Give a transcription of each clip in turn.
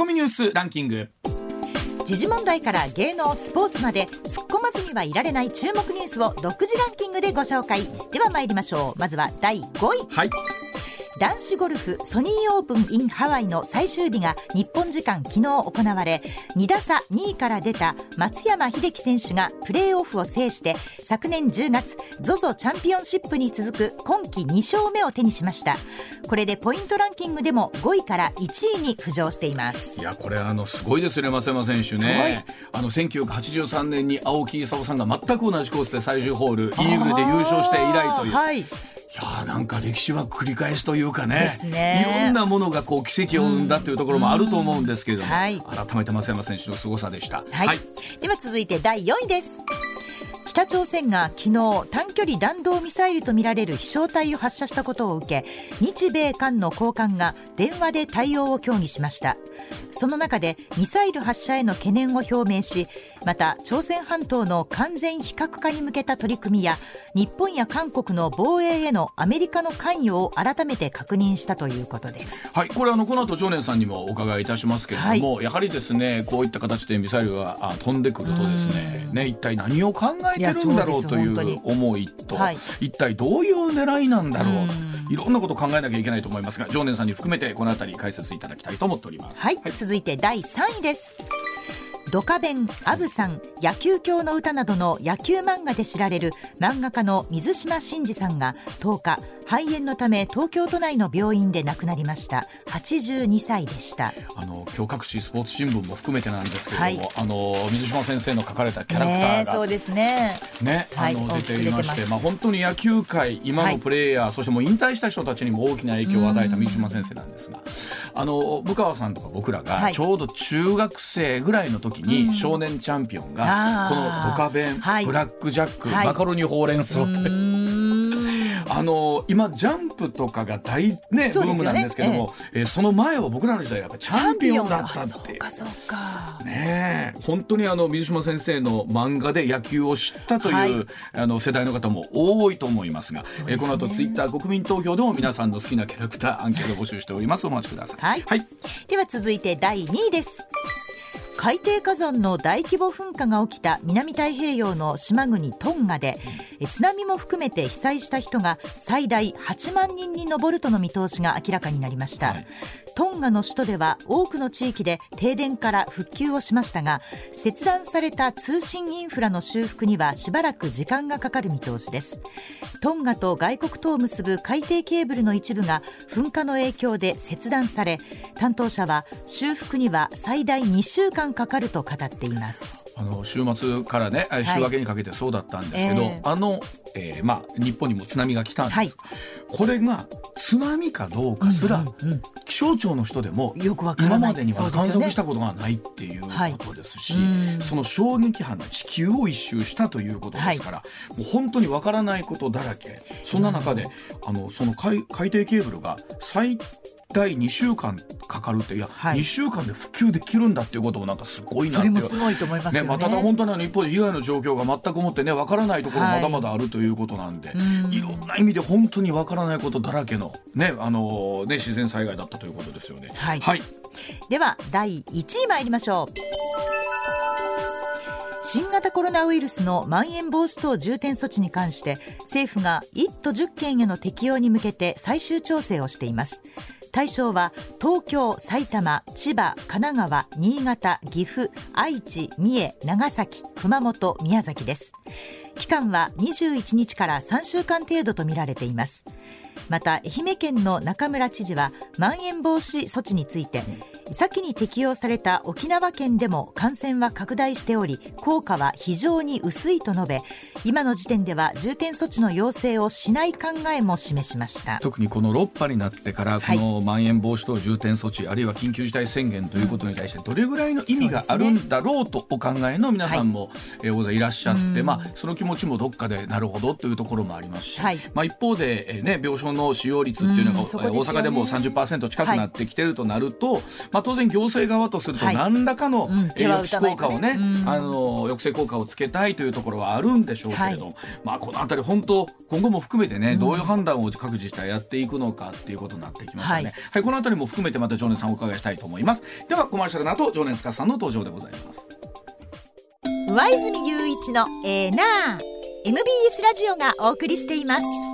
コミニュースランキング。時事問題から芸能スポーツまで突っ込まずにはいられない注目ニュースを独自ランキングでご紹介。では参りましょう。まずは第5位。はい男子ゴルフソニーオープン in ハワイの最終日が日本時間昨日行われ2打差2位から出た松山英樹選手がプレーオフを制して昨年10月 ZOZO チャンピオンシップに続く今季2勝目を手にしました。これでポイントランキングでも5位から1位に浮上しています。いやこれあのすごいですよね松山選手ね。あの1983年に青木功さんが全く同じコースで最終ホールイーグルで優勝して以来という、はいいやーなんか歴史は繰り返しというかね。ね。いろんなものがこう奇跡を生んだというところもあると思うんですけれども、うん。はい。改めて松山選手の凄さでした。はい、では続いて第4位です北朝鮮が昨日短距離弾道ミサイルとみられる飛翔体を発射したことを受け日米韓の高官が電話で対応を協議しました。その中でミサイル発射への懸念を表明しまた朝鮮半島の完全非核化に向けた取り組みや日本や韓国の防衛へのアメリカの関与を改めて確認したということです。はい、これあのこの後常念さんにもお伺いいたしますけれども、やはりですねこういった形でミサイルがあ飛んでくるとですねね一体何を考えてるんだろうという思いと、は。い。一体どういう狙いなんだろう。うん。いろんなことを考えなきゃいけないと思いますが常念さんに含めてこのあたり解説いただきたいと思っております。はい、続いて第3位ですドカベン、アブさん、野球教の歌などの野球漫画で知られる漫画家の水島新司さんが10日肺炎のため東京都内の病院で亡くなりました。82歳でした。あの今日各紙スポーツ新聞も含めてなんですけれども、あの水島先生の書かれたキャラクターがねそうですね。ね、はいあの出ていまして、まあ本当に野球界今のプレーヤー、そしてもう引退した人たちにも大きな影響を与えた水島先生なんですが、あの武川さんとか僕らはい。がちょうど中学生ぐらいの時に少年チャンピオンがこのドカベン、はい。ブラックジャック、はい。マカロニほうれん草うって。あの今ジャンプとかが大ねブームなんですけども、えーその前は僕らの時代はやっぱチャンピオンだったって。ピオンかそうか。ねえ。本当にあの水島先生の漫画で野球を知ったという、はい。あの世代の方も多いと思いますがえこの後ツイッター国民投票でも皆さんの好きなキャラクターアンケートを募集しております。お待ちください。はい。はい、では続いて第2位です海底火山の大規模噴火が起きた南太平洋の島国トンガでえ津波も含めて被災した人が最大8万人に上るとの見通しが明らかになりました、はい。トンガの首都では多くの地域で停電から復旧をしましたが切断された通信インフラの修復にはしばらく時間がかかる見通しです。トンガと外国とを結ぶ海底ケーブルの一部が噴火の影響で切断され担当者は修復には最大2週間かかると語っています。あの週末からねあ週明けにかけてそうだったんですけど、ええ。あの、えーまあ、日本にも津波が来たんです、はい。これが津波かどうかすら、うんうん気象庁の人でもよくわからない。今までには観測したそことがないっていうことですし、はい。うん。その衝撃波が地球を一周したということですから、もう本当にわからないことだらけ。そんな中で、あのその海海底ケーブルが最大2週間かかるっていや、はい。2週間で復旧できるんだっていうこともなんかすごいなそれもすごいと思いますよね。ねまあ、ただ本当に一方で被害の状況が全くもってねわからないところはい。まだまだあるということなんで、うん。いろんな意味で本当にわからないことだらけのねあのね自然災害だったということですよね。はい。はい。では第1位参りましょう。新型コロナウイルスのまん延防止等重点措置に関して政府が1都10県への適用に向けて最終調整をしています対象は東京、埼玉、千葉、神奈川、新潟、岐阜、愛知、三重、長崎、熊本、宮崎です。期間は21日から3週間程度とみられています。また愛媛県の中村知事はまん延防止措置について先に適用された沖縄県でも感染は拡大しており効果は非常に薄いと述べ今の時点では重点措置の要請をしない考えも示しました。特にこの6波になってからこはい。のまん延防止等重点措置、あるいは緊急事態宣言ということに対してどれぐらいの意味があるんだろうとお考えの皆さんも、えー大勢いらっしゃって、うん。まあ、その気持ちもどっかでなるほどというところもあります。し、はい。まあ、一方で、えーね、病床の使用率っていうのが、うね。大阪でも30%近くなってきてるとなると、ままあ、当然行政側とするとはい。何らかの、うん。えー抑止効果をね、うん。あの抑制効果をつけたいというところはあるんでしょうけれど、まあ、このあたり本当今後も含めてね、どういう判断を各自治体やっていくのかっていうことになってきますよね。ははいい、このあたりも含めてまた常念さんお伺いしたいと思います。ではコマーシャルの後常念司さんの登場でございます。上泉雄一のエー。ナー MBS ラジオがお送りしています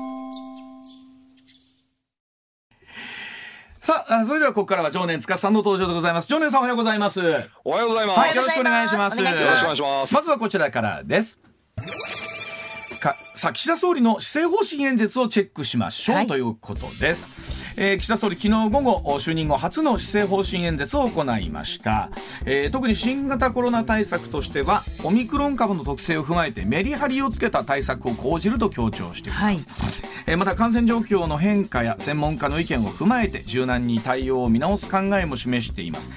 さあ、あそれではここからは常念司さんの登場でございます。常念さんおはようございます。はい、おはようございます。よろしくお願いします。お願いしよろしくお願いします。まずはこちらからです。かさあ岸田総理の施政方針演説をチェックしましょう、はいということです、えー岸田総理昨日午後就任後初の施政方針演説を行いました、えー特に新型コロナ対策としてはオミクロン株の特性を踏まえてメリハリをつけた対策を講じると強調しています、はい。えーまた感染状況の変化や専門家の意見を踏まえて柔軟に対応を見直す考えも示しています。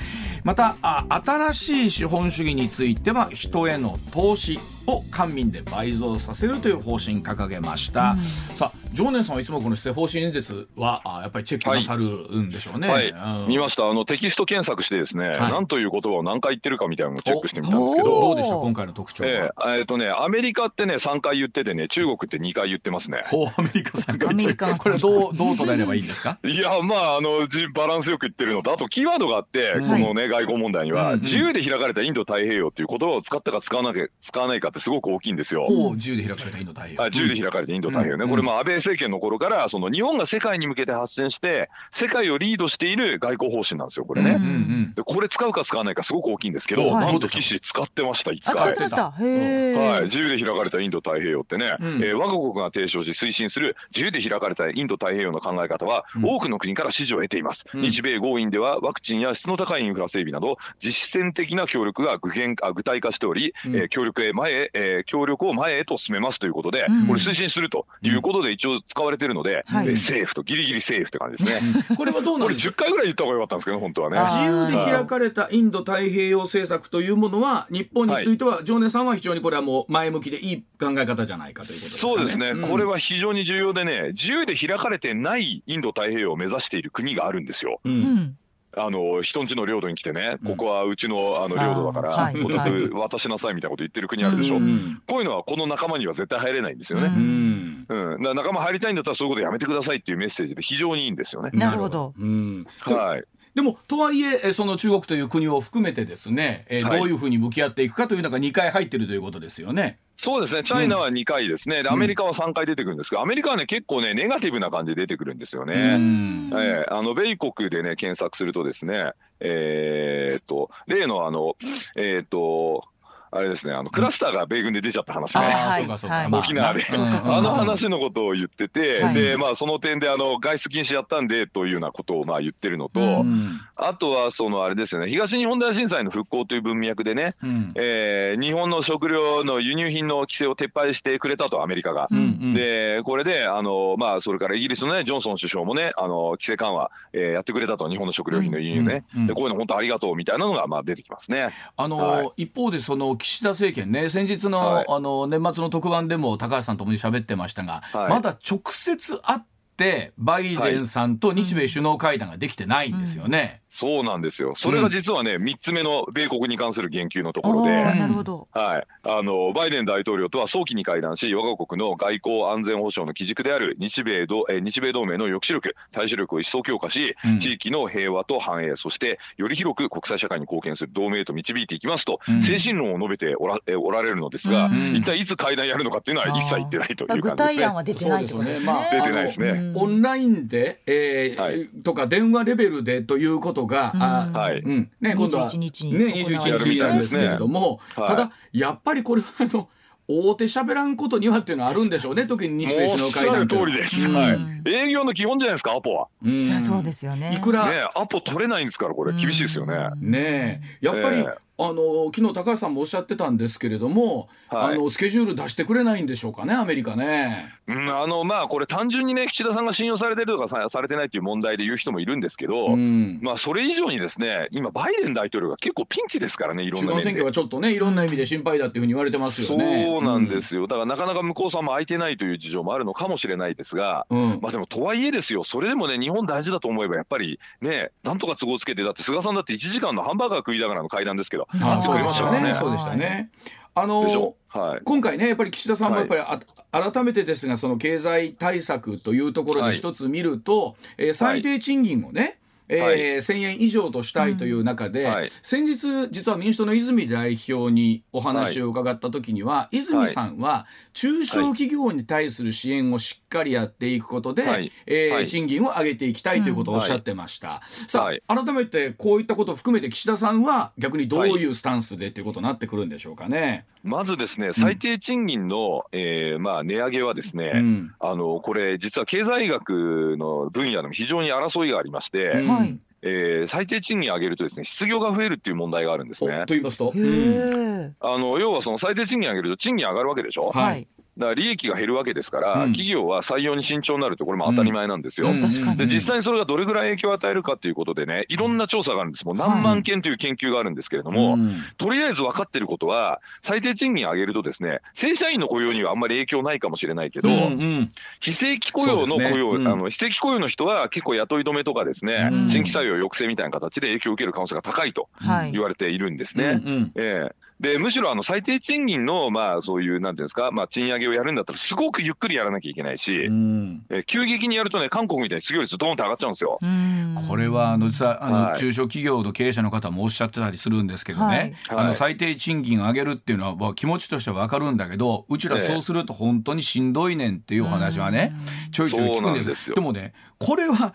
またあ新しい資本主義については人への投資を官民で倍増させるという方針掲げました、さあ常念さんはいつもこの施政方針演説はあやっぱりチェックなさるんでしょうね、はい、うん。見ました。あのテキスト検索してですね、い。何という言葉を何回言ってるかみたいなのをチェックしてみたんですけおど。どうでした今回の特徴は、ええ。えーとね、アメリカってね3回言っててね中国って2回言ってますね。ほうアメリカさんがアメリカさんこれはどうどう捉えればいいんですか？いやまああのじバランスよく言ってるのとあとキーワードがあって、うん。このね外交問題には、うんうん自由で開かれたインド太平洋っていう言葉を使ったか使わなきゃ使わないかってすごく大きいんですよ。ほう自由で開かれたインド太平洋。あ自由で開かれてインド太平洋ね、うん。これまあ安倍政権の頃からその日本が世界に向けて発信して世界をリードしている外交方針なんですよこれね。うんうんでこれ使うか使わないかすごく大きいんですけど、はい。なんと岸使ってました一回。ってました。へえ、はい、自由で開かれたインド太平洋ってね、うん。えー我が国が提唱し推進する自由で開かれたインド太平洋の考え方は、うん。多くの国から支持を得ています、うん。日米豪印ではワクチンや質の高いインフラ整備など実践的な協力が具現あ具体化しており、うん。えー協力へ前へ、えー協力を前へと進めますということで、うん。これ推進するということで一応使われてるので、はいえーセーフとギリギリセーフって感じですね。う んこれはどうなこれんですか？10回ぐらい言った方がよかったんですけど本当はね。あ自由で開かれたインド太平洋政策というものは日本については常念さんは非常にこれはもう前向きでいい考え方じゃないかということですかね。そうですね、んこれは非常に重要でね自由で開かれてないインド太平洋を目指している国があるんですよ。ううんんあの人んちの領土に来てね、うん。ここはうちのあの領土だから、お宅はい。渡しなさいみたいなこと言ってる国あるでしょ、うこういうのはこの仲間には絶対入れないんですようね。うん仲間入りたいんだったらそういうことやめてくださいっていうメッセージで非常にいいんですよね。なるほど。うんはい、でもとはいええその中国という国を含めてですね、えどういうふうに向き合っていくかというのが2回入ってるということですよね。そうですね。チャイナは2回ですね、でアメリカは3回出てくるんですけどアメリカはね結構ねネガティブな感じで出てくるんですようね。ん。ええあの米国でね検索するとですねえーっと例のあのえーっとあれですねあのクラスターが米軍で出ちゃった話ね。沖縄で、あの話のことを言ってて、はい。でまあその点であの外出禁止やったんでというようなことをまあ言ってるのと、うん。あとはそのあれですよね東日本大震災の復興という文脈でね、うん。えー日本の食料の輸入品の規制を撤廃してくれたとアメリカが。うんうん。でこれであの、まあ、それからイギリスの、ね、ジョンソン首相もねあの規制緩和、えーやってくれたと日本の食料品の輸入ね、うんうん。でこういうの本当ありがとうみたいなのが、まあ、出てきますね。あのはい。一方でその岸田政権ね先日の,、はいあの年末の特番でも高橋さんとも喋ってましたが、はいまだ直接会ってバイデンさんと日米首脳会談ができてないんですよね。そうなんですよ。それが実はね、3つ目の米国に関する言及のところで。なるほど。はい、あのバイデン大統領とは早期に会談し我が国の外交安全保障の基軸である日米同えー日米同盟の抑止力対処力を一層強化し、うん。地域の平和と繁栄そしてより広く国際社会に貢献する同盟へと導いていきますと、うん。精神論を述べておらえーおられるのですが、うん。一体いつ会談やるのかっていうのは一切言ってないという具感じですね。体案は出てないですね。まあ出てないですね。うん。オンラインで、えーはい。とか電話レベルでということが、あうん。はい。うん。ね、今度は21日にね、行われる21日なんですけれども、はいただやっぱりこれはあの大手喋らんことにはっていうのはあるんでしょうね。特に日米もうお首脳っしゃる通会談というのはりです、うん。はい、営業の基本じゃないですかアポは。うん。じゃあそうですよね。いくらねアポ取れないんですからこれ。厳しいですよね。ねえ。やっぱり、ええあの昨日高橋さんもおっしゃってたんですけれども、はいあのスケジュール出してくれないんでしょうかねアメリカね。うん、あのまあこれ単純にね岸田さんが信用されてるとかさされてないっていう問題で言う人もいるんですけど、うんまあそれ以上にですね今バイデン大統領が結構ピンチですからねいろんな選挙。がちょっとねいろんな意味で心配だっていうふうに言われてますよね。そうなんですよだからなかなか向こうさんも空いてないという事情もあるのかもしれないですが、うん。まあでもとはいえですよそれでもね日本大事だと思えばやっぱりねなんとか都合つけてだって菅さんだって1時間のハンバーガー食いながらの会談ですけどあそうでしたね。ね。そうでしたね。あのはい。今回ねやっぱり岸田さんもやっぱりあ、改めてですがその経済対策というところで一つ見ると、えー最低賃金をね、えーはい。1000円以上としたいという中で、はい。先日実は民主党の泉代表にお話を伺った時には、泉さんは中小企業に対する支援をしっかりやっていくことで、はい。えーはい。賃金を上げていきたいということをおっしゃってました。さあ、はい。改めてこういったことを含めて岸田さんは逆にどういうスタンスでということになってくるんでしょうかね。まずですね最低賃金の、えーまあ値上げはですね、うん。あのこれ実は経済学の分野でも非常に争いがありまして、うんはい。えー最低賃金上げるとですね失業が増えるっていう問題があるんですおねと。言いますと、あの要はその最低賃金上げると賃金上がるわけでしょ？はい。はいだから利益が減るわけですから、うん。企業は採用に慎重になるってこれも当たり前なんですよ。うんで実際にそれがどれぐらい影響を与えるかということでねいろんな調査があるんです。もう何万件という研究があるんですけれども、うん。とりあえず分かってることは最低賃金上げるとですね正社員の雇用にはあんまり影響ないかもしれないけど、うんうん。非正規雇用の雇用、ね。うん。あの非正規雇用の人は結構雇い止めとかですね、うん。新規採用抑制みたいな形で影響を受ける可能性が高いとはい。言われているんですね。うんうん。ええでむしろあの最低賃金のまあそういうなんていうんですか、まあ、賃上げをやるんだったらすごくゆっくりやらなきゃいけないし、うん。えー急激にやるとね韓国みたいに失業率ドーンって上がっちゃうんですよ。うん。これはあの実はあの、はい。中小企業の経営者の方もおっしゃってたりするんですけどね、はい。あはい。の最低賃金を上げるっていうのは、まあ、気持ちとしては分かるんだけどうちらええそうすると本当にしんどいねんっていうお話はね、ちょいちょい聞くんです。んですよ。でもねこれは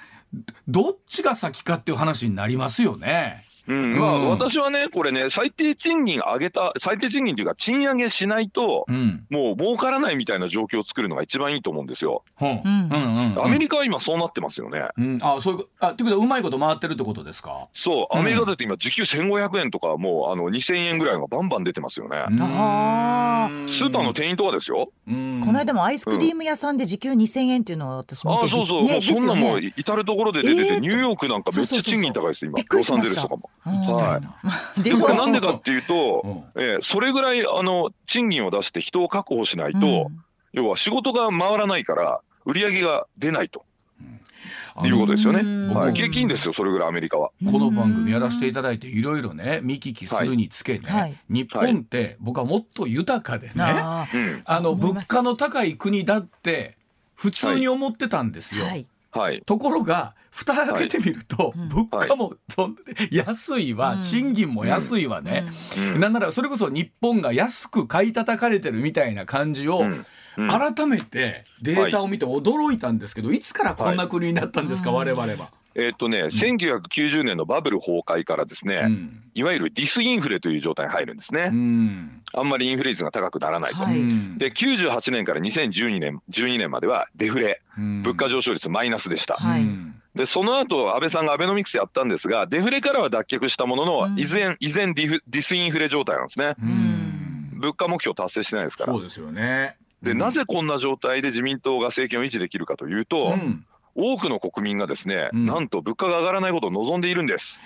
どっちが先かっていう話になりますよね。うん。まあ、うん。私はねこれね最低賃金上げた最低賃金というか賃上げしないと、うん。もう儲からないみたいな状況を作るのが一番いいと思うんですよ。う。んうん。うんうんうん。アメリカは今そうなってますよね。うん、あそういうこあってことはうまいこと回ってるってことですか？そう。アメリカだって今時給1500円とかもうあの2000円ぐらいがバンバン出てますよね。あうん。スーパーの店員とかですよ。うん。この間もアイスクリーム屋さんで時給2000円っていうのを私見てああそうそう、ねもうそんなもう至る所で出てて、えーニューヨークなんかめっちゃ賃金高いです今。そうそうそうびっくりロサンゼルスとかも。はな。でこれなんでかっていうと、うん。えーそれぐらいあの賃金を出して人を確保しないと、うん。要は仕事が回らないから売り上げが出ないと。あいうことですよね。うんはい、景気い。いんですよそれぐらいアメリカは。この番組やらせていただいていろいろね見聞きするにつけね、はい。日本って僕はもっと豊かでね、ああうんの物価の高い国だって普通に思ってたんですよ。ーはい。はい。ところが蓋開けてみると、うん物価もそん安いわ、うん。賃金も安いわね、うん。なんならそれこそ日本が安く買い叩かれてるみたいな感じを、うん。うん。改めてデータを見て驚いたんですけど、い、つからこんな国になったんですか、はい。我々は。えーっとね、1990年のバブル崩壊からですね、うん。いわゆるディスインフレという状態に入るんですね。うん。あんまりインフレ率が高くならないと。はいうんで98年から2012年12年まではデフレ。うん。物価上昇率マイナスでした。はいうんでその後安倍さんがアベノミクスやったんですがデフレからは脱却したものの、うん依然依然ディフディスインフレ状態なんですね。うん物価目標達成してないですからそう。ですよね。でなぜこんな状態で自民党が政権を維持できるかというと、うん多くの国民がですね、うん。なんと物価が上がらないことを望んでいるんです。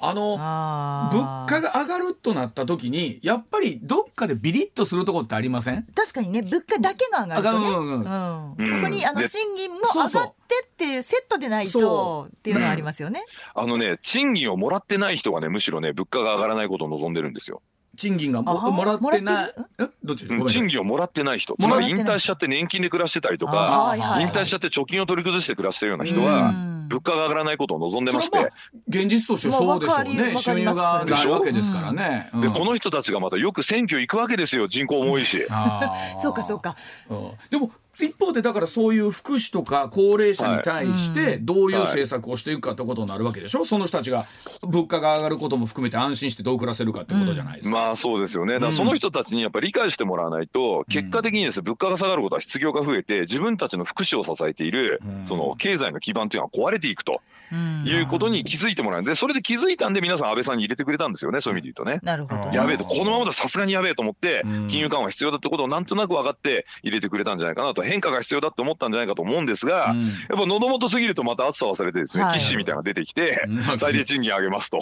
あの物価が上がるとなった時にやっぱりどっかでビリッとするとこってありません？確かにね物価だけが上がるとね、そこにあので賃金も上がってっていうセットでないそとっていうのがありますよね。あのね賃金をもらってない人がねむしろね物価が上がらないことを望んでるんですよ。賃金がももらってない。どっち？賃金をもらってない人。つまり引退しちゃって年金で暮らしてたりとあか引退しちゃって貯金を取り崩して暮らしてるような人うはん。物価が上がらないことを望んでまして。現実としてそうでしょうねり収入がないわけですからね。でうん。この人たちがまたよく選挙行くわけですよ人口も多いし。そうかそうか。うん。でも一方でだからそういう福祉とか高齢者に対してどういう政策をしていくかってことになるわけでしょ、その人たちが物価が上がることも含めて安心してどう暮らせるかってことじゃないですか。まあそうですよね。だからその人たちにやっぱり理解してもらわないと、結果的にですね、物価が下がることは失業が増えて、自分たちの福祉を支えている、その経済の基盤というのは壊れていくと。いうことに気づいてもらうんでそれで気づいたんで皆さん安倍さんに入れてくれたんですよねそういう意味で言うとね。なるほど。やべえとこのままださすがにやべえと思って金融緩和必要だってことをなんとなく分かって入れてくれたんじゃないかなと変化が必要だって思ったんじゃないかと思うんですが、やっぱ喉元すぎるとまた暑さ忘れてですね、はい、岸みたいなのが出てきて、最低賃金上げますと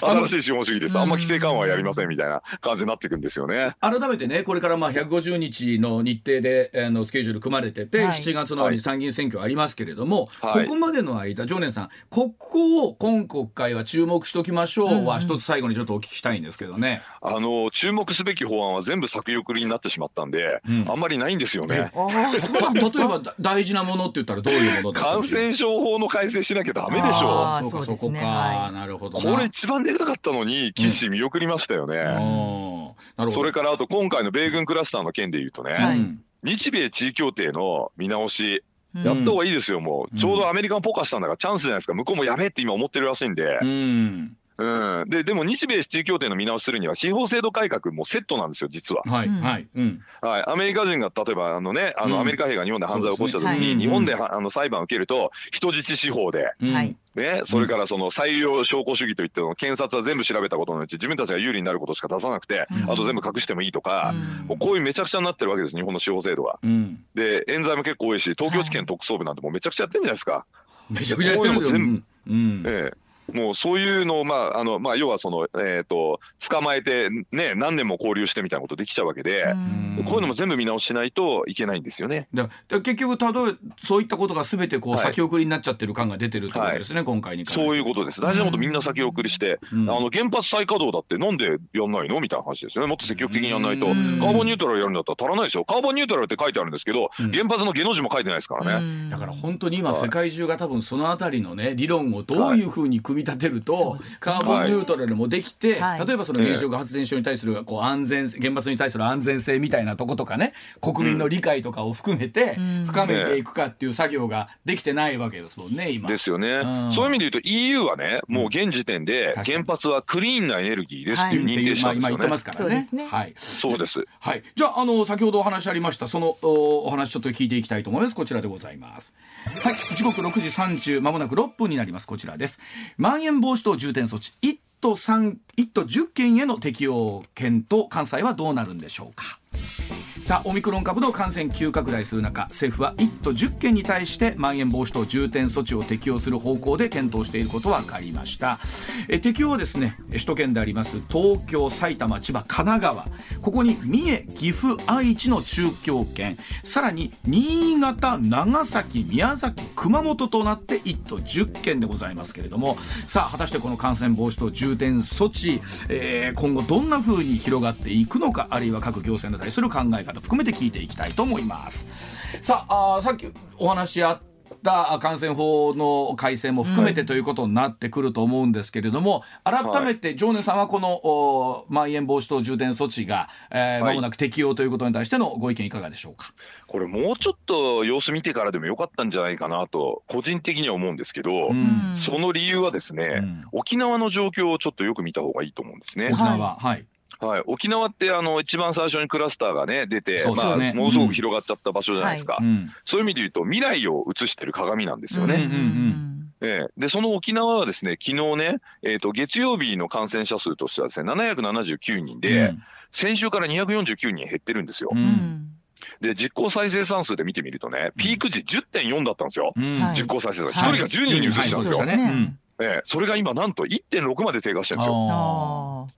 新しい資本主義です。あんま規制緩和やりませんみたいな感じになっていくんですよね。改めてねこれからまあ150日の日程であのスケジュール組まれてて、はい、7月のに参議院選挙ありますけれども、はい、ここまでの間常念さんここを今国会は注目しときましょうは一つ最後にちょっとお聞きしたいんですけどね。あの注目すべき法案は全部先送りになってしまったんで、うん、あんまりないんですよね。例えば大事なものって言ったらどういうもの感染症法の改正しなきゃダメでしょう。そうかそこか、はい、なるほど。これ一番でかかったのに岸見送りましたよね。うん、それからあと今回の米軍クラスターの件で言うとね、はい、日米地位協定の見直しやった方がいいですよ、もう、ちょうどアメリカンポカしたんだからチャンスじゃないですか。向こうもやべえって今思ってるらしいんで。うんうん、ででも日米地位協定の見直しするには司法制度改革もセットなんですよ実は。はいはいうん。はい、アメリカ人が例えばあの、ね、あのアメリカ兵が日本で犯罪を起こした時に、日本であの裁判を受けると人質司法で、ね、それからその採用証拠主義といっての検察は全部調べたことのうち自分たちが有利になることしか出さなくて、あと全部隠してもいいとか、もうこういうめちゃくちゃになってるわけです日本の司法制度が。で冤罪も結構多いし東京地検特捜部なんてもうめちゃくちゃやってるんじゃないですか。めちゃくちゃやってる全部、うん。ええもうそういうのを、まああのまあ、要はその、えーと、捕まえて、ね、何年も交流してみたいなことできちゃうわけでこういうのも全部見直しないといけないんですよね。だ結局例えそういったことがすべてこう先送りになっちゃってる感が出てるってことですね、はい、今回にそういうことです。大事なことみんな先送りして、あの原発再稼働だってなんでやんないのみたいな話ですよね。もっと積極的にやんないと。カーボンニュートラルやるんだったら足らないですよカーボンニュートラルって書いてあるんですけど、原発の下の字も書いてないですからね。だから本当に今世界中が多分そのあたりのね理論をどういうふうに組み立てると、はいカーボンニュートラルもできて、はい、例えばその原子力発電所に対するこう安全原発に対する安全性みたいなとことかね国民の理解とかを含めて深めていくかっていう作業ができてないわけですもんね今。ですよね、うん、そういう意味で言うと EU はねもう現時点で原発はクリーンなエネルギーですっていう認定したんですよね。はい、今言ってますからね。ねはい、そうです。はい。じゃああの先ほどお話ありましたそのお話ちょっと聞いていきたいと思います。こちらでございます。はい。時刻6時30まもなく6分になります。こちらです。まん延防止等重点措置1都3 1都10県への適用権と関西はどうなるんでしょうか。さあオミクロン株の感染急拡大する中政府は1都10県に対してまん延防止等重点措置を適用する方向で検討していることは分かりました。え適用はですね首都圏であります東京埼玉千葉神奈川。ここに三重岐阜愛知の中京圏。さらに新潟長崎宮崎熊本となって1都10県でございますけれども。さあ果たしてこの感染防止等重点措置、えー、今後どんな風に広がっていくのかあるいは各行政に対する考え方。含めて聞いていきたいと思います。さああさっきお話あった感染法の改正も含めてということになってくると思うんですけれども、うん、改めて常念さんはこのまん延防止等重点措置が、えー、間もなく適用ということに対してのご意見いかがでしょうか？これもうちょっと様子見てからでもよかったんじゃないかなと個人的には思うんですけど、うん、その理由はですね、うん、沖縄の状況をちょっとよく見た方がいいと思うんですね。沖縄はい。はい、沖縄ってあの一番最初にクラスターがね出て、ね、まあ、ものすごく広がっちゃった場所じゃないですか、うんはい、そういう意味で言うと未来を映してる鏡なんですよね。うんうんうん。ええ、でその沖縄はですね昨日ね、えーと、月曜日の感染者数としてはですね779人で、うん、先週から249人減ってるんですよ。うん。で実効再生産数で見てみるとねピーク時10.4だったんですよ、うん、実効再生産、はい、1人が10人に移したんですよ、はいね。ええ、それが今なんと1.6まで低下してるんですよ。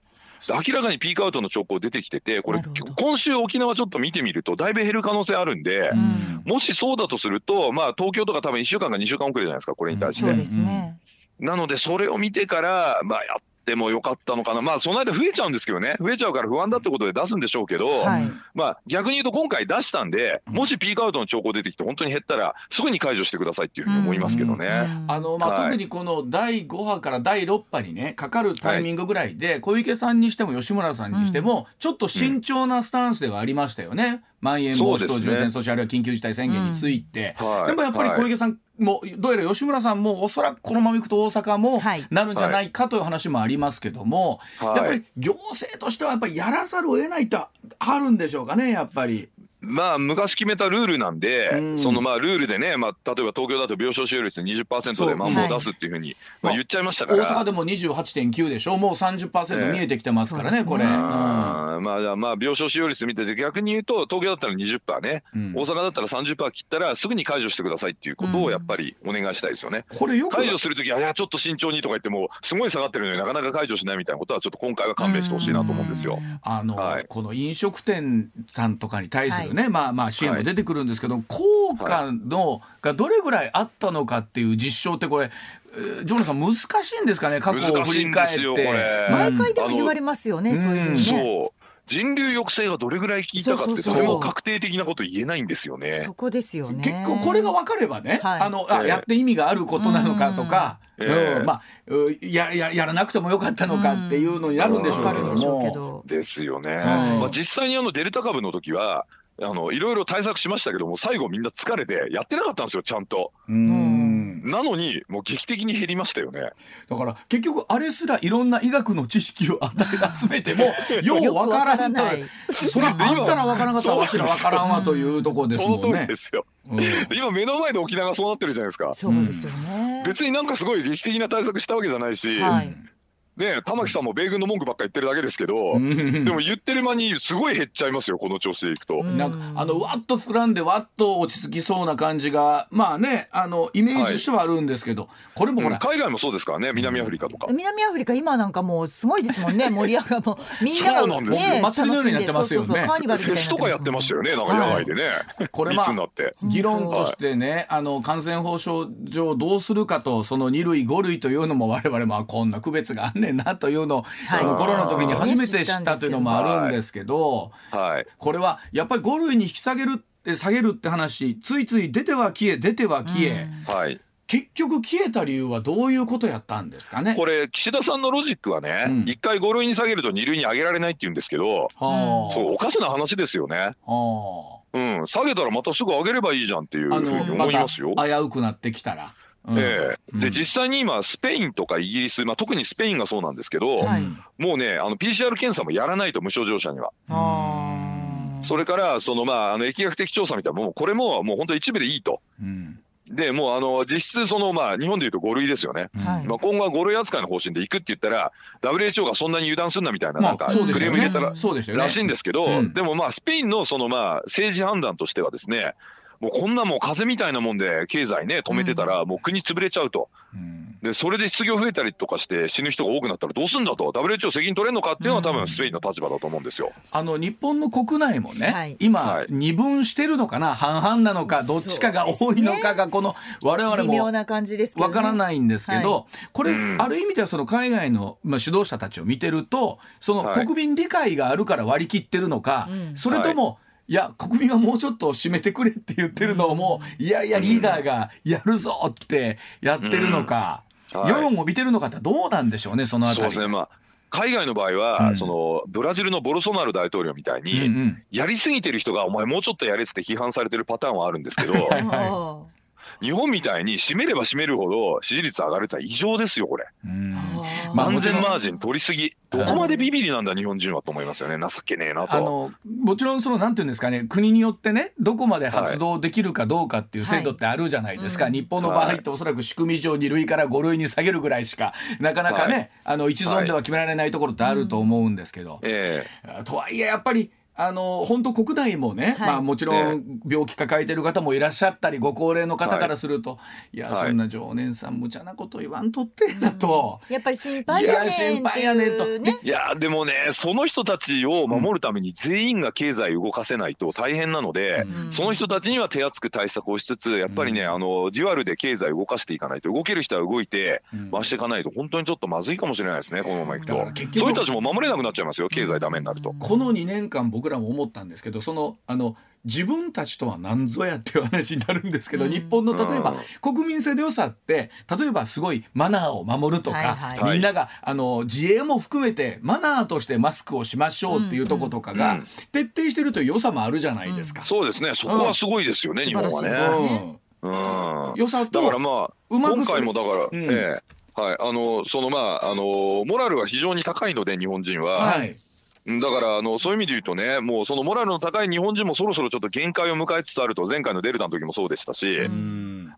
明らかにピークアウトの兆候出てきててこれ今週沖縄ちょっと見てみるとだいぶ減る可能性あるんで、うん、もしそうだとするとまあ東京とか多分1週間か2週間遅れじゃないですかこれに対して。うん、なのでそれを見てから、まあ、やっってもよかったのかな。まあその間増えちゃうんですけどね。増えちゃうから不安だってことで出すんでしょうけど、はい、まあ逆に言うと今回出したんでもしピークアウトの兆候出てきて本当に減ったらすぐに解除してくださいっていうふうに思いますけどね。あのまあ、はい、特にこの第5波から第6波にねかかるタイミングぐらいで、小池さんにしても吉村さんにしても、ちょっと慎重なスタンスではありましたよね。まん。延防止等重点措置、あるいは緊急事態宣言について、でもやっぱり小池さんもどうやら吉村さんもおそらくこのままいくと大阪もなるんじゃないかという話もありますけども、やっぱり行政としてはやっぱりやらざるを得ないとあるんでしょうかねやっぱり。まあ昔決めたルールなんで、うん、そのまあルールでね、まあ、例えば東京だと病床使用率20%でまん防を出すっていうふうに、まあ、言っちゃいましたから、大阪でも28.9でしょ？もう30%見えてきてますからね、えー、これ、うん、まあまあ病床使用率見て逆に言うと東京だったら20%ね、うん、大阪だったら30%切ったらすぐに解除してくださいっていうことをやっぱりお願いしたいですよね、これよく解除する時はいやちょっと慎重にとか言ってもすごい下がってるのになかなか解除しないみたいなことはちょっと今回は勘弁してほしいなと思うんですよ。あの、はい、この飲食店さんとかに対するね、はい、まあまあ支援も出てくるんですけど、はい、効果のがどれぐらいあったのかっていう実証ってこれジョナさん難しいんですかね？過去を振り返って。毎回でも言われますよねそういうふうにね。人流抑制がどれぐらい効いたかってそれも確定的なこと言えないんですよね。そこですよね。結構これが分かればね、はい、あのあ、えー、やって意味があることなのかとか、うん、うん、まあやややらなくてもよかったのかっていうのになるんでしょうけども。ですよね。はい、まあ実際にあのデルタ株の時はあのいろいろ対策しましたけども最後みんな疲れてやってなかったんですよちゃんと。なのにもう劇的に減りましたよね。だから結局あれすらいろんな医学の知識を与え集めても ようわからんとそれあったらわからなかったらわしらわからんわというところですもんね。その通りですよ。うん、今目の前で沖縄がそうなってるじゃないですか。そうですよね。別になんかすごい劇的な対策したわけじゃないし。はいね玉木さんも米軍の文句ばっか言ってるだけですけど、でも言ってる間にすごい減っちゃいますよこの調子でいくと。なんかあのわっと膨らんでわっと落ち着きそうな感じがまあねあのイメージとしてはあるんですけど、はい、これもほら、うん、海外もそうですからね南アフリカとか。南アフリカ今なんかもうすごいですもんね 盛り上がもうみんなが、ね、祭りのようになってますよね。フェスとかやってましたよねなんか野外でね。はい、これまあ議論としてね、あの感染法上どうするかとその二類五類というのも我々もこんな区別があんねんなというのをはい、あのコロナの時に初めて知ったというのもあるんですけど、はい、これはやっぱり5類に引き下げる下げるって話ついつい出ては消え出ては消え。はい結局消えた理由はどういうことやったんですかねこれ岸田さんのロジックはね、うん、1回5類に下げると2類に上げられないって言うんですけど、そうおかしな話ですよね。うん、下げたらまたすぐ上げればいいじゃんっていうふうに思いますよ。危うくなってきたら。ええ。で実際に今スペインとかイギリス、まあ、特にスペインがそうなんですけど、はい、もうねあの PCR 検査もやらないと無症状者には。それからそのまああの疫学的調査みたいなもうこれももう本当一部でいいと。うん。でもうあの実質そのまあ日本でいうと5類ですよね、はい、まあ今後は5類扱いの方針でいくって言ったら WHO がそんなに油断すんなみたいななんかクレーム入れたららしいんですけどでもまあスペインのそのまあ政治判断としてはですねもうこんなもう風みたいなもんで経済ね止めてたらもう国潰れちゃうと。でそれで失業増えたりとかして死ぬ人が多くなったらどうすんだと？WHO 責任取れるのかっていうのは多分スペインの立場だと思うんですよ。あの日本の国内もね、はい、今、二分してるのかな？半々なのかどっちかが多いのかがこの我々もわからないんですけど、これ、ある意味ではその海外の、まあ、指導者たちを見てるとその国民理解があるから割り切ってるのか、それとも、いや国民はもうちょっと締めてくれって言ってるのをもういやいやリーダーがやるぞってやってるのか、世論を見てるのかってどうなんでしょうねそのあたり。そうですね。まあ海外の場合は、うん、そのブラジルのボルソナル大統領みたいに、うん。うん、やりすぎてる人がお前もうちょっとやれっつって批判されてるパターンはあるんですけど、はいはい、日本みたいに締めれば締めるほど支持率上がるって異常ですよこれ。安全マージン取りすぎ。どこまでビビりなんだ日本人はと思いますよね。情けねえなと。あのもちろんそのなんていうんですかね国によってねどこまで発動できるかどうかっていう制度ってあるじゃないですか、はい、日本の場合っておそらく仕組み上2類から5類に下げるぐらいしかなかなかね、はい、あの一存では決められないところってあると思うんですけど、はい、えー、とはいえやっぱりあの本当国内もね、はい、まあもちろん病気抱えてる方もいらっしゃったり、ご高齢の方からすると、はい、いや、そんな常念さん無茶なこと言わんとってなと、うん、やっぱり心配やねん心配やねんと、ね、いやでもねその人たちを守るために全員が経済を動かせないと大変なので、うん、その人たちには手厚く対策をしつつやっぱりね、うん、あのデュアルで経済を動かしていかないと動ける人は動いて回していかないと本当にちょっとまずいかもしれないですねこのままいくと。そういう人たちも守れなくなっちゃいますよ経済ダメになると。この2年間僕らも思ったんですけどそのあの自分たちとは何ぞやっていう話になるんですけど、うん、日本の例えば、うん、国民性の良さって例えばすごいマナーを守るとか、はいはい、みんながあの自衛も含めてマナーとしてマスクをしましょうっていうとことかが、徹底してるという良さもあるじゃないですか。そうですね。そこはすごいですよね、日本はね。うん、良さとだからまあ今回もだから、ええ。はい。あのそのまああのモラルは非常に高いので日本人は。はいだからあのそういう意味で言うとねもうそのモラルの高い日本人もそろそろちょっと限界を迎えつつあると前回のデルタの時もそうでしたし。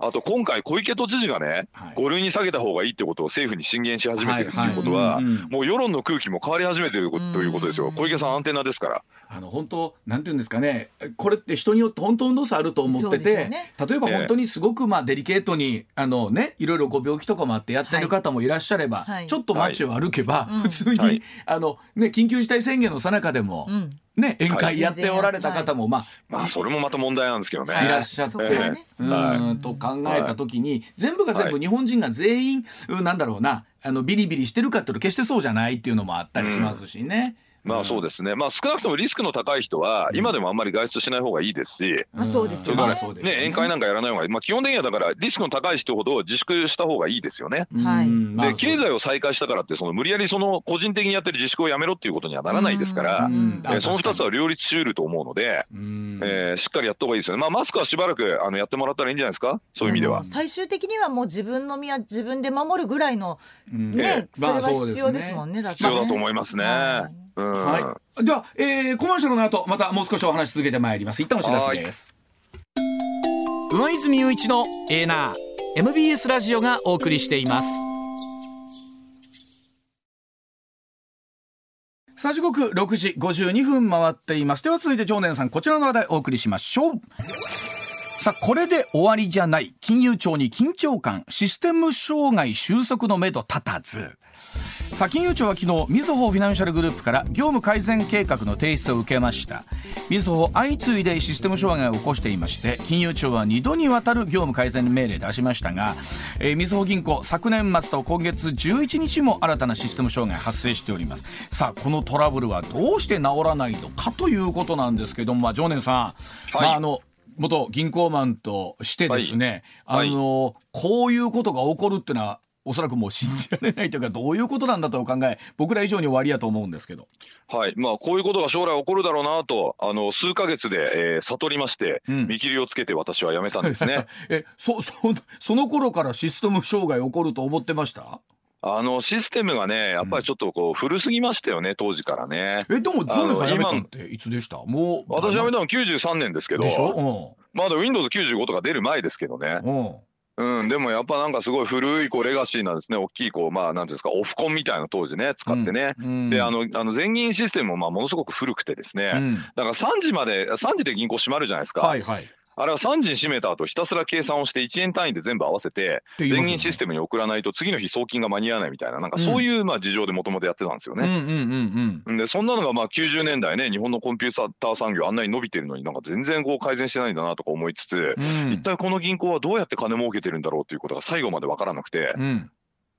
あと今回小池都知事がね、はい、5類に下げた方がいいってことを政府に進言し始めてるっていうことは、もう世論の空気も変わり始めてるということですよ。小池さんアンテナですから。あの本当なんていうんですかね。これって人によって本当の差あると思ってて、ね、例えば本当にすごくまあデリケートにあのねいろいろご病気とかもあってやってる方もいらっしゃれば、はい、ちょっと街を歩けば、はい、普通に、はい、あのね緊急事態宣言の最中でも、うん、ね宴会やっておられた方も、まあまあそれもまた問題なんですけどね。いらっしゃって、ね、うんと考えた時に、全部が全部日本人が全員、なんだろうなあのビリビリしてるかっていうと決してそうじゃないっていうのもあったりしますしね。うんまあそうですね、まあ、少なくともリスクの高い人は、今でもあんまり外出しない方がいいですし、うん、そうですね、ね宴会なんかやらない方がいい、まあ、基本的にはだから、リスクの高い人ほど自粛した方がいいですよね。はい、で、経済を再開したからって、その無理やりその個人的にやってる自粛をやめろっていうことにはならないですから、えー、その2つは両立しうると思うので、えー、しっかりやった方がいいですよね。まあ、マスクはしばらくあのやってもらったらいいんじゃないですか、そういう意味では。最終的にはもう自分の身は自分で守るぐらいの、ね、それは必要ですもんね、ね。必要だと思いますね。はい。では、えー、コマーシャルの後、またもう少しお話し続けてまいります。一旦お知らせです。上泉雄一のエーナー MBS ラジオがお送りしています。さあ時刻6時52分回っています。では続いて常念さん、こちらの話題お送りしましょう。さあ、これで終わりじゃない。金融庁に緊張感、システム障害収束のめど立たず。さあ金融庁は昨日みずほフィナンシャルグループから業務改善計画の提出を受けました。みずほ相次いでシステム障害を起こしていまして金融庁は2度にわたる業務改善命令出しましたがみずほ銀行昨年末と今月11日も新たなシステム障害発生しております。さあこのトラブルはどうして治らないのかということなんですけども、まあ、常念さん、はい、まああの元銀行マンとしてですね、はい、あの、こういうことが起こるっていうのはおそらくもう信じられないというか、どういうことなんだとお考え、僕ら以上に終わりやと思うんですけど。はい、まあ、こういうことが将来起こるだろうなと、あの、数か月で、えー、悟りまして、うん、見切りをつけて私は辞めたんですね。え、そ、そ、その頃からシステム障害起こると思ってました？あのシステムがね、やっぱりちょっとこう古すぎましたよね、当時からね。え、でも、ジョネさん辞めたっていつでした？もう。私辞めたの93年ですけど、でしょ、うん、まだ Windows95 とか出る前ですけどね。うんうん、でもやっぱなんかすごい古いこうレガシーなんですね。大きいこうまあなんていうんですかオフコンみたいな当時ね使ってね、うん、であのあの全銀システムもまあものすごく古くてですね、うん、だから3時まで3時で銀行閉まるじゃないですか。はいはいあれは3時に閉めた後ひたすら計算をして1円単位で全部合わせて全銀システムに送らないと次の日送金が間に合わないみたいななんかそういうまあ事情でもともとやってたんですよね。でそんなのがまあ90年代ね日本のコンピューター産業あんなに伸びてるのになんか全然こう改善してないんだなとか思いつつ、うん、一体この銀行はどうやって金儲けてるんだろうということが最後まで分からなくて。うん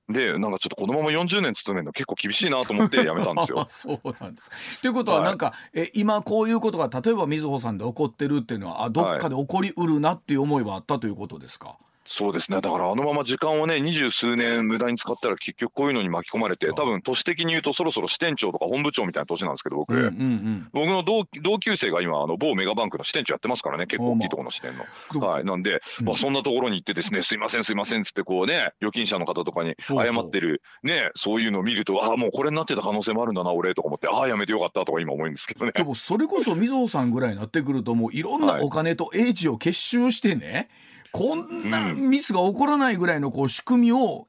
でなんかちょっとこのまま40年勤めるの結構厳しいなと思って辞めたんですよ。そうなんです。ということはなんか、はい、え今こういうことが例えばみずほさんで起こってるっていうのはあどっかで起こりうるなっていう思いはあったということですか、はいそうですね。だからあのまま時間をね二十数年無駄に使ったら結局こういうのに巻き込まれて多分都市的に言うとそろそろ支店長とか本部長みたいな年なんですけど僕、うんうんうん、僕の同同級生が今あの某メガバンクの支店長やってますからね結構大きいところの支店の。はい、なんで、まあ、そんなところに行ってですね、すいませんすいませんっつってこうね預金者の方とかに謝ってるねそういうのを見るとああもうこれになってた可能性もあるんだな俺とか思ってああやめてよかったとか今思うんですけどね。でもそれこそみさんぐらいになってくるともういろんなお金と英知を結集してね、はいこんなミスが起こらないぐらいのこう仕組みを、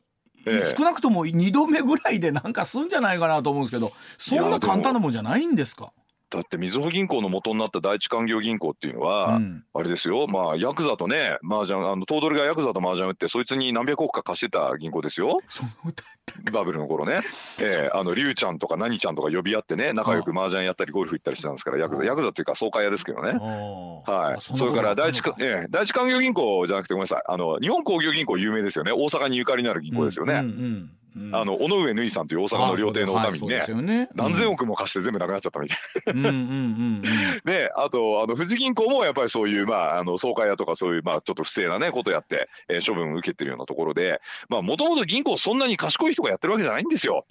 少なくとも2度目ぐらいでなんかすんじゃないかなと思うんですけどそんな簡単なもんじゃないんですか？だってみずほ銀行の元になった第一勧業銀行っていうのは、うん、あれですよ。まあヤクザとね麻雀あの頭取がヤクザと麻雀打ってそいつに何百億か貸してた銀行ですよ。バブルの頃ね、えー、あのリュウちゃんとか何ちゃんとか呼び合ってね仲良く麻雀やったりゴルフ行ったりしてたんですからヤクザヤクザっていうか総会屋ですけどね。はい。それから第一,、えー、第一勧業銀行じゃなくてごめんなさい。あの日本工業銀行有名ですよね。大阪にゆかりのある銀行ですよね。うんうんうんあの尾上縫いさんという大阪の料亭の女将にねね、何千億も貸して全部なくなっちゃったみたいな。で あとあの富士銀行もやっぱりそういうまああの総会屋とかそういうまあちょっと不正なねことやって、えー、処分を受けてるようなところでまあもともと銀行そんなに賢い人がやってるわけじゃないんですよ。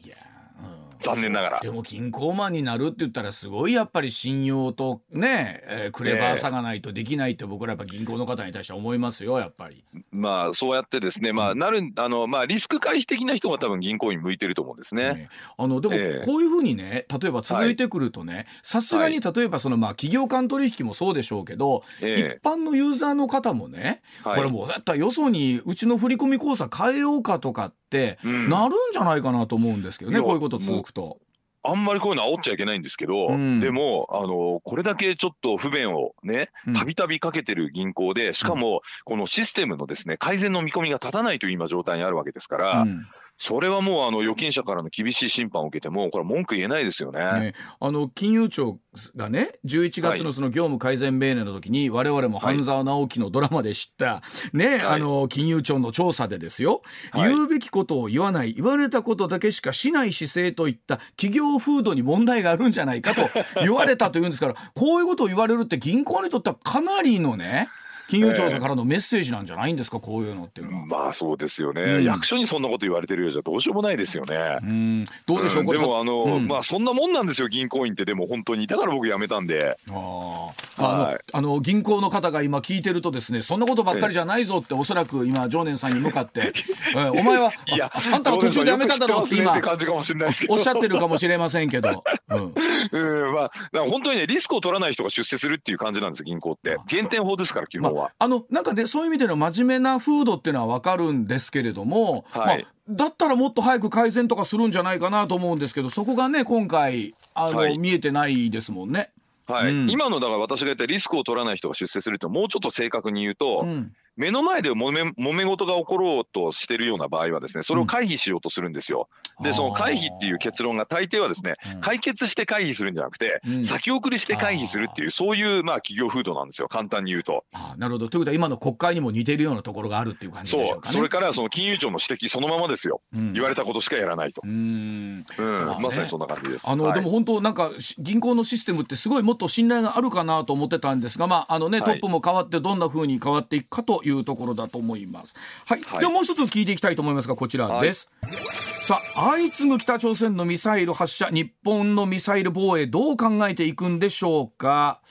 残念ながら。でも銀行マンになるって言ったらすごいやっぱり信用とね、えー、クレバーさがないとできないって僕らやっぱ銀行の方に対して思いますよやっぱり。まあそうやってですねまあなるあのまあリスク回避的な人が多分銀行員向いてると思うんですね、ね、あのでもこういうふうにね例えば続いてくるとねさすがに例えばそのまあ企業間取引もそうでしょうけど、えー、一般のユーザーの方もね、はい、これもうだったらよそにうちの振込口座変えようかとかってなるんじゃないかなと思うんですけどね、うん、こういうこと続くと。あんまりこういうの煽っちゃいけないんですけど、うん、でもあのこれだけちょっと不便をねたびたびかけてる銀行でしかもこのシステムのですね改善の見込みが立たないという今状態にあるわけですから。うんそれはもうあの預金者からの厳しい審判を受けてもこれ文句言えないですよね。ね。あの金融庁がね11月のその業務改善命令の時に、我々も半沢直樹のドラマで知った、ね、はい、あの金融庁の調査でですよ、はい、言うべきことを言わない言われたことだけしかしない姿勢といった企業風土に問題があるんじゃないかと言われたというんですからこういうことを言われるって銀行にとってはかなりのね金融庁さんからのメッセージなんじゃないんですか、こういうのっていうのは。まあそうですよね、うん、役所にそんなこと言われてるようじゃどうしようもないですよね。うん、どうでしょう、うん、でもあの、うん、まあそんなもんなんですよ銀行員って。でも本当に。だから僕辞めたんで。あああの銀行の方が今聞いてるとですねそんなことばっかりじゃないぞっておそらく今常念さんに向かって「えお前はいやあんたは途中で辞めただろ」って今。おっしゃってるかもしれませんけど。うん、うんまあ本当にねリスクを取らない人が出世するっていう感じなんです銀行って。減点法ですから基本は。まあ、あのなんかでそういう意味での真面目な風土っていうのは分かるんですけれども、はい、まあ、だったらもっと早く改善とかするんじゃないかなと思うんですけどそこがね今回あの、はい、見えてないですもんね。はい、うん、今のだから私が言ったリスクを取らない人が出世するともうちょっと正確に言うと、うん、目の前で揉め揉め事が起ころうとしてるような場合はですねそれを回避しようとするんですよ。うん、でその回避っていう結論が大抵はですね、うん、解決して回避するんじゃなくて、うん、先送りして回避するっていうそういうまあ企業風土なんですよ。簡単に言うと。あなるほど。ということは今の国会にも似てるようなところがあるっていう感じでしょうか、ね、そう。それからその金融庁の指摘そのままですよ、言われたことしかやらないと。うん、まさにそんな感じです。あの、はい、でも本当なんか銀行のシステムってすごいもっと信頼があるかなと思ってたんですがまああのね、トップも変わってどんなふうに変わっていくかというところだと思います。はい、はい、ではもう一つ聞いていきたいと思いますがこちらです。はい、さあ相次ぐ北朝鮮のミサイル発射日本のミサイル防衛どう考えていくんでしょうか？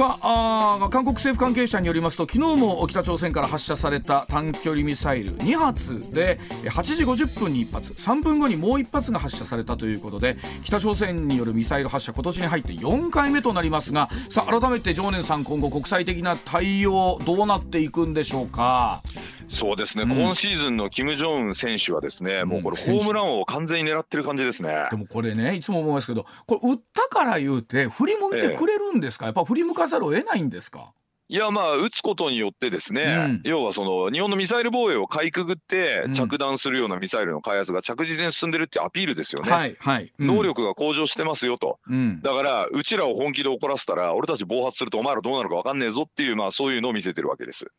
さああ韓国政府関係者によりますと昨日も北朝鮮から発射された短距離ミサイル2発で8時50分に1発3分後にもう1発が発射されたということで北朝鮮によるミサイル発射今年に入って4回目となりますがさあ改めて常念さん今後国際的な対応どうなっていくんでしょうか？そうですね、うん、今シーズンのキム・ジョンウン選手はですね、もうこれ、ホームランを完全に狙ってる感じですね。でもこれね、いつも思いますけど、これ、打ったから言うて、振り向いてくれるんですか、ええ、やっぱ振り向かざるを得ないんですか？いやまあ撃つことによってですね、うん、要はその日本のミサイル防衛をかいくぐって着弾するようなミサイルの開発が着実に進んでるってアピールですよね、はいはい。うん、能力が向上してますよと、うん、だからうちらを本気で怒らせたら俺たち暴発するとお前らどうなるか分かんねえぞっていうまあそういうのを見せてるわけです、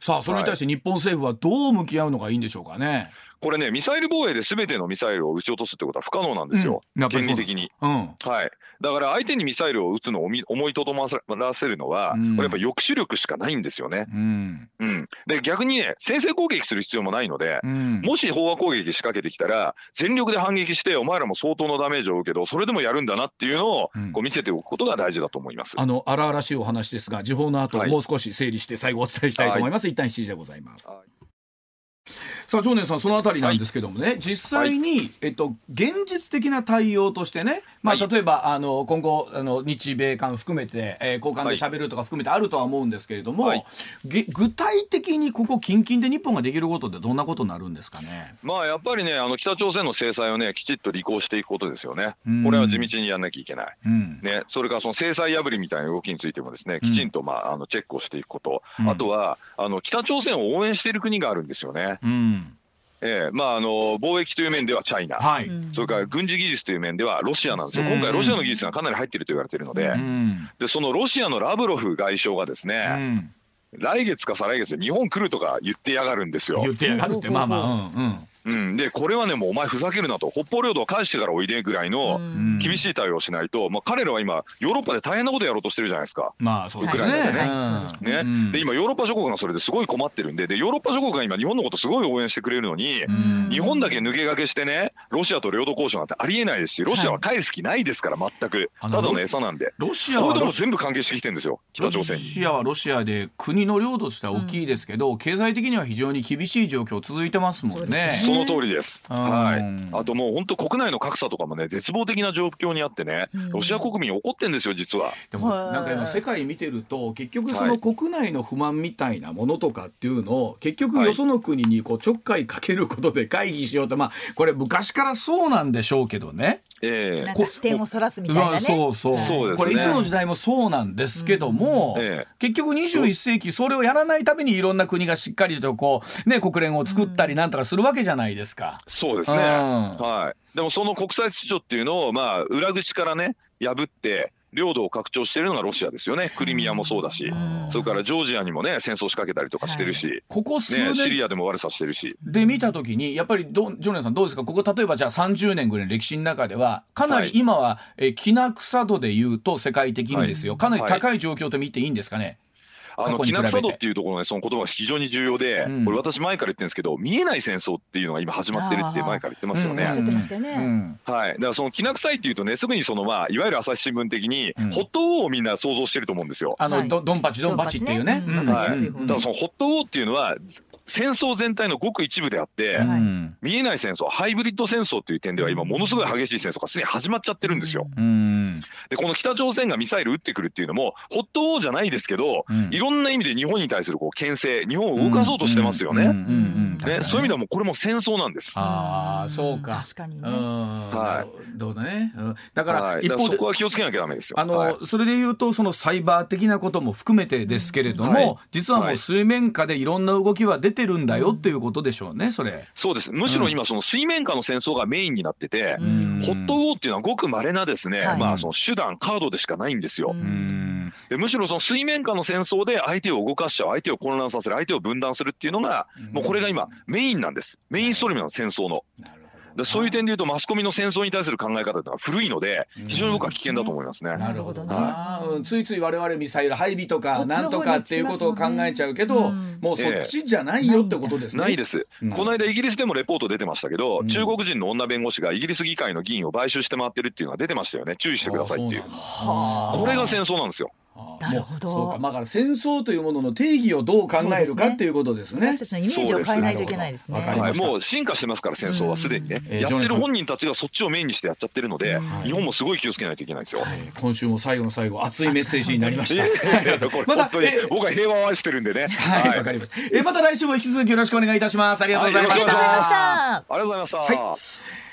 さあそれに対して日本政府はどう向き合うのがいいんでしょうかね？これねミサイル防衛で全てのミサイルを撃ち落とすってことは不可能なんですよ、原理的に、はい。だから相手にミサイルを撃つのを思いとどまらせるのは、これやっぱ抑止力しかないんですよね。うん、うん、で逆にね先制攻撃する必要もないので、うん、もし飽和攻撃仕掛けてきたら全力で反撃してお前らも相当のダメージを受けどそれでもやるんだなっていうのをこう見せておくことが大事だと思います。あの荒々しいお話ですが時報の後、はい、もう少し整理して最後お伝えしたいと思います。はい、一旦7時でございます。はいさあ常念さんそのあたりなんですけどもね、はい、実際に、はい、えっと、現実的な対応としてね、まあ、例えば、あの今後あの日米韓含めて、えー、交換でしゃべるとか含めてあるとは思うんですけれども、具体的にここ近々で日本ができることってどんなことになるんですかね？まあやっぱりねあの北朝鮮の制裁をねきちっと履行していくことですよね。これは地道にやんなきゃいけない。うん、ね。それからその制裁破りみたいな動きについてもですねきちんとまああのチェックをしていくこと、うん、あとはあの北朝鮮を応援している国があるんですよね。うん。えーまあ、あの貿易という面ではチャイナ、はい、それから軍事技術という面ではロシアなんですよ、今回、ロシアの技術がかなり入っていると言われているので,、でそのロシアのラブロフ外相がですね、来月か再来月日本来るとか言ってやがるんですよ。言ってやがるって。まあまあ、うんうんうん、でこれはねもうお前ふざけるなと北方領土を返してからおいでぐらいの厳しい対応をしないと、まあ、彼らは今ヨーロッパで大変なことやろうとしてるじゃないですか。まあそうですね。ね、ね、で今ヨーロッパ諸国がそれですごい困ってるんででヨーロッパ諸国が今日本のことすごい応援してくれるのに日本だけ抜け駆けしてねロシアと領土交渉なんてありえないですしロシアは返す気ないですから全く。ただの餌なんで。ロシアはこも全部関係してきてるんですよ北朝鮮に。ロシアはロシアで国の領土としては大きいですけど、経済的には非常に厳しい状況続いてますもんね。その通りです。はい、あともう本当国内の格差とかもね絶望的な状況にあってね、ロシア国民怒ってんですよ実は。でもなんか今世界見てると結局その国内の不満みたいなものとかっていうのを結局よその国にこうちょっかいかけることで会議しようと。まあこれ昔からそうなんでしょうけどね。えー、なんか視点をそらすみたいなね。そうそうそう、ね、これいつの時代もそうなんですけども、うんえー、結局21世紀それをやらないためにいろんな国がしっかりとこうね国連を作ったりなんとかするわけじゃないですか。うん、そうですね。はい。でもその国際秩序っていうのをまあ裏口からね破って領土を拡張しているのがロシアですよね。クリミアもそうだし、それからジョージアにもね戦争仕掛けたりとかしてるし、はい、ここ数年、ね、シリアでも悪さしてるし。で見た時にやっぱりどジョネさんどうですか？ここ例えばじゃあ30年ぐらいの歴史の中ではかなり今は、はい、えきな臭度でいうと世界的にですよ、かなり高い状況と見ていいんですかね、あのきな臭度っていうところの、ね、その言葉が非常に重要で、うん、これ私前から言ってるんですけど見えない戦争っていうのが今始まってるって前から言ってますよね。はい。だからそのきな臭いっていうとねすぐにそのまあいわゆる朝日新聞的に、うん、ホットウォーをみんな想像してると思うんですよ。あの、ドンパチドンパチってい。うね。はい。だからそのホットウォーっていうのは戦争全体のごく一部であって、はい、見えない戦争ハイブリッド戦争っていう点では今ものすごい激しい戦争がすでに始まっちゃってるんですよ。でこの北朝鮮がミサイル撃ってくるっていうのもホットウォーじゃないですけど、うん、いろんな意味で日本に対するこう牽制日本を動かそうとしてますよね。ねそういう意味ではもうこれも戦争なんです。ああそうか。確かにね。はい。どうだね。だから、はい、一方そこは気をつけなきゃダメですよ。あの、はい、それで言うとそのサイバー的なことも含めてですけれども、はい、実はもう水面下でいろんな動きは出てるんだよっていうことでしょうね。それ。そうです。むしろ今その水面下の戦争がメインになってて、ホットウォーっていうのはごく稀なですね、まあその手段カードでしかないんですよ。でむしろその水面下の戦争で相手を動かしちゃう相手を混乱させる相手を分断するっていうのがもうこれが今メインなんです。メインストリームの戦争の。でそういう点でいうとマスコミの戦争に対する考え方というのは古いので非常に僕は危険だと思いますね。なるほどね、はい、ついつい我々ミサイル配備とかなんとかっていうことを考えちゃうけど、もうそっちじゃないよってことですね。ないです。この間イギリスでもレポート出てましたけど、中国人の女弁護士がイギリス議会の議員を買収して回ってるっていうのが出てましたよね。注意してくださいっていう。これが戦争なんですよ。なるほど。そうか、まあ、から戦争というものの定義をどう考えるかっていうことですね。私たちのイメージを変えないといけないですね。はい、もう進化してますから戦争はすでにね、やってる本人たちがそっちをメインにしてやっちゃってるので、日本もすごい気をつけないといけないですよ。今週も最後の最後熱いメッセージになりました。また僕は平和を愛してるんでね。はい、わかりました。えまた来週も引き続きよろしくお願いいたします。ありがとうございました。ありがとうございました。ありがとうございました。はい